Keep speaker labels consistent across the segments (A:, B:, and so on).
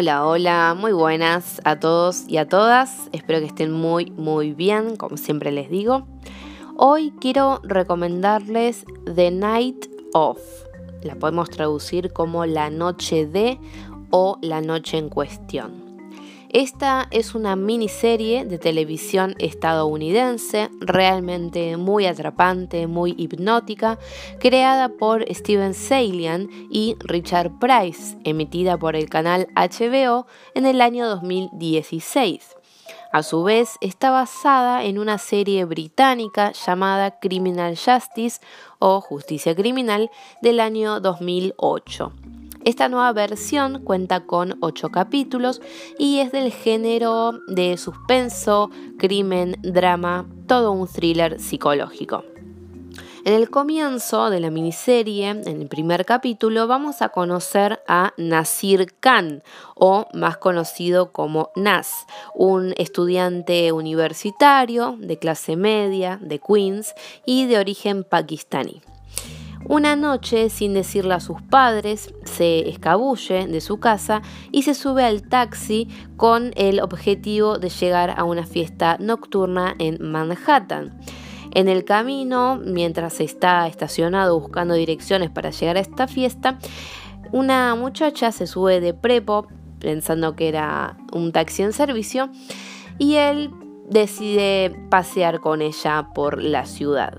A: Hola, hola, muy buenas a todos y a todas. Espero que estén muy, muy bien, como siempre les digo. Hoy quiero recomendarles The Night Of. La podemos traducir como la noche de o la noche en cuestión. Esta es una miniserie de televisión estadounidense realmente muy atrapante, muy hipnótica, creada por Steven Salian y Richard Price, emitida por el canal HBO en el año 2016. A su vez, está basada en una serie británica llamada Criminal Justice o Justicia Criminal del año 2008. Esta nueva versión cuenta con 8 capítulos y es del género de suspenso, crimen, drama, todo un thriller psicológico. En el comienzo de la miniserie, en el primer capítulo, vamos a conocer a Nasir Khan, o más conocido como Nas, un estudiante universitario de clase media de Queens y de origen pakistaní. Una noche, sin decirle a sus padres, se escabulle de su casa y se sube al taxi con el objetivo de llegar a una fiesta nocturna en Manhattan. En el camino, mientras está estacionado buscando direcciones para llegar a esta fiesta, una muchacha se sube de prepo pensando que era un taxi en servicio y él decide pasear con ella por la ciudad.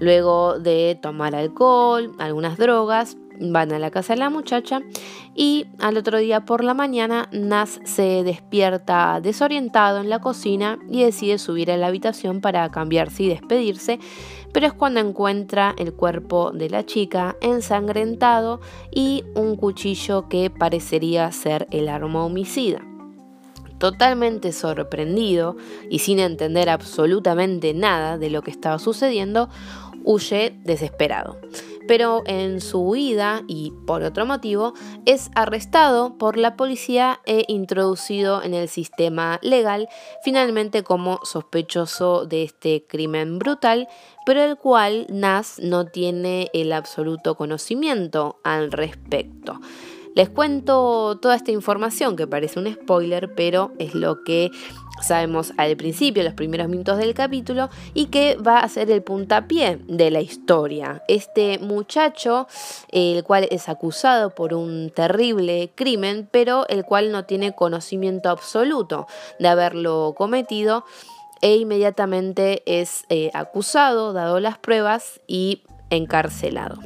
A: Luego de tomar alcohol, algunas drogas, van a la casa de la muchacha y al otro día por la mañana Nas se despierta desorientado en la cocina y decide subir a la habitación para cambiarse y despedirse, pero es cuando encuentra el cuerpo de la chica ensangrentado y un cuchillo que parecería ser el arma homicida. Totalmente sorprendido y sin entender absolutamente nada de lo que estaba sucediendo, huye desesperado. Pero en su huida y por otro motivo es arrestado por la policía e introducido en el sistema legal finalmente como sospechoso de este crimen brutal, pero el cual Nas no tiene el absoluto conocimiento al respecto. Les cuento toda esta información que parece un spoiler, pero es lo que sabemos al principio, los primeros minutos del capítulo, y que va a ser el puntapié de la historia. Este muchacho, el cual es acusado por un terrible crimen, pero el cual no tiene conocimiento absoluto de haberlo cometido, e inmediatamente es eh, acusado, dado las pruebas, y encarcelado.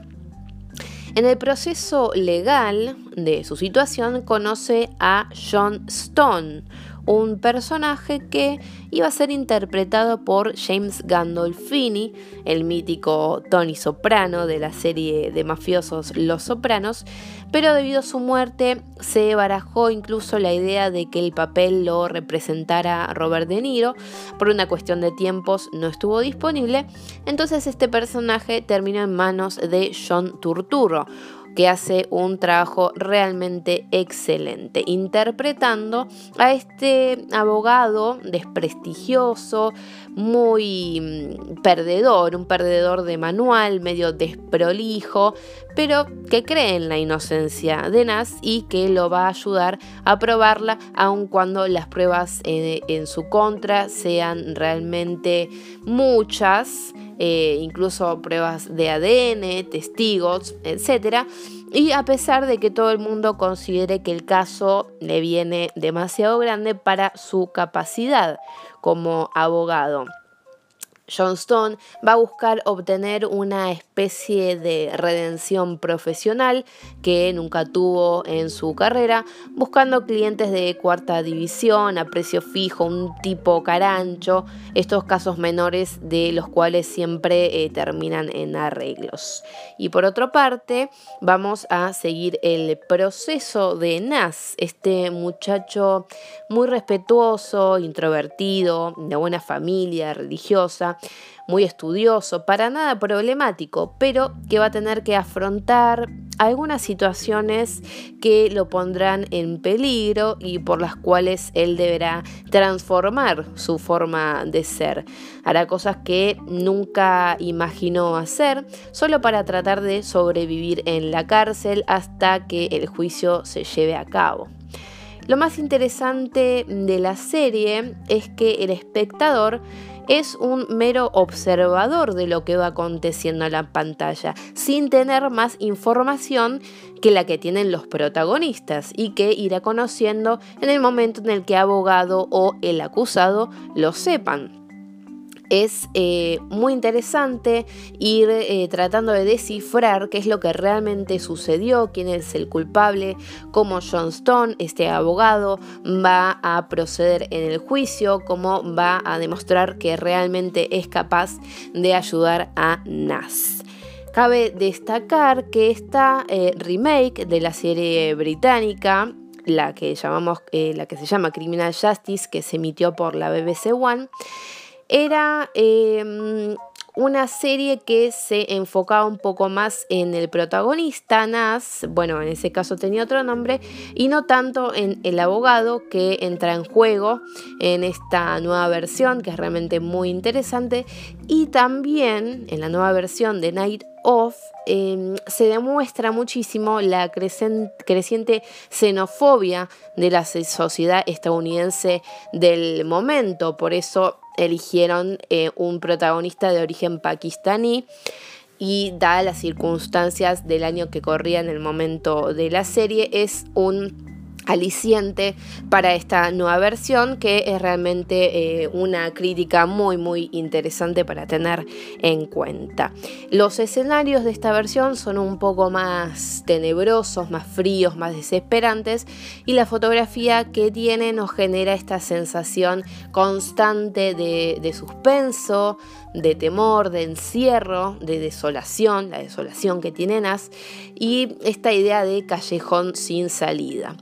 A: En el proceso legal de su situación conoce a John Stone, un personaje que iba a ser interpretado por James Gandolfini, el mítico Tony Soprano de la serie de mafiosos Los Sopranos, pero debido a su muerte se barajó incluso la idea de que el papel lo representara Robert De Niro, por una cuestión de tiempos no estuvo disponible, entonces este personaje terminó en manos de John Turturro, que hace un trabajo realmente excelente, interpretando a este abogado desprestigioso, muy mm, perdedor, un perdedor de manual, medio desprolijo, pero que cree en la inocencia de Nas y que lo va a ayudar a probarla, aun cuando las pruebas en, en su contra sean realmente muchas eh, incluso pruebas de ADN, testigos, etc. Y a pesar de que todo el mundo considere que el caso le viene demasiado grande para su capacidad como abogado. John Stone va a buscar obtener una especie de redención profesional que nunca tuvo en su carrera, buscando clientes de cuarta división a precio fijo, un tipo carancho, estos casos menores de los cuales siempre eh, terminan en arreglos. Y por otra parte, vamos a seguir el proceso de Nas, este muchacho muy respetuoso, introvertido, de buena familia, religiosa, muy estudioso, para nada problemático, pero que va a tener que afrontar algunas situaciones que lo pondrán en peligro y por las cuales él deberá transformar su forma de ser. Hará cosas que nunca imaginó hacer solo para tratar de sobrevivir en la cárcel hasta que el juicio se lleve a cabo. Lo más interesante de la serie es que el espectador es un mero observador de lo que va aconteciendo en la pantalla, sin tener más información que la que tienen los protagonistas y que irá conociendo en el momento en el que abogado o el acusado lo sepan es eh, muy interesante ir eh, tratando de descifrar qué es lo que realmente sucedió, quién es el culpable, cómo John Stone, este abogado, va a proceder en el juicio, cómo va a demostrar que realmente es capaz de ayudar a Nas. Cabe destacar que esta eh, remake de la serie británica la que llamamos la que se llama Criminal Justice que se emitió por la BBC One era em, una serie que se enfocaba un poco más en el protagonista, Nas, bueno, en ese caso tenía otro nombre, y no tanto en el abogado que entra en juego en esta nueva versión, que es realmente muy interesante, y también en la nueva versión de Night Off em, se demuestra muchísimo la creciente xenofobia de la sociedad estadounidense del momento, por eso eligieron eh, un protagonista de origen pakistaní y dadas las circunstancias del año que corría en el momento de la serie es un aliciente para esta nueva versión que es realmente eh, una crítica muy muy interesante para tener en cuenta. Los escenarios de esta versión son un poco más tenebrosos, más fríos, más desesperantes y la fotografía que tiene nos genera esta sensación constante de, de suspenso, de temor, de encierro, de desolación, la desolación que tiene Nas y esta idea de callejón sin salida.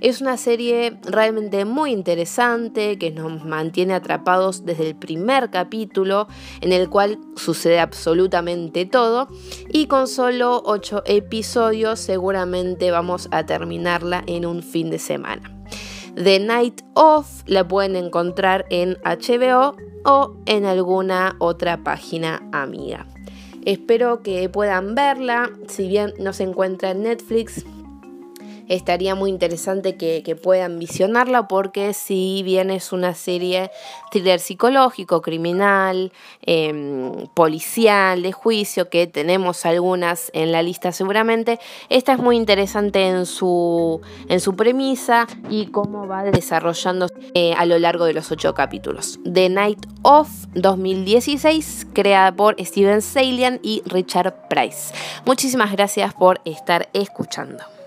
A: Es una serie realmente muy interesante que nos mantiene atrapados desde el primer capítulo en el cual sucede absolutamente todo y con solo 8 episodios seguramente vamos a terminarla en un fin de semana. The Night Off la pueden encontrar en HBO o en alguna otra página amiga. Espero que puedan verla, si bien no se encuentra en Netflix, estaría muy interesante que, puedan visionarla porque si bien es una serie thriller psicológico, criminal, em, policial, de juicio, que tenemos algunas en la lista seguramente, esta es muy interesante en su, en su premisa y cómo va desarrollando eh, a lo largo de los ocho capítulos. The Night of 2016, creada por Steven Salian y Richard Price. Muchísimas gracias por estar escuchando.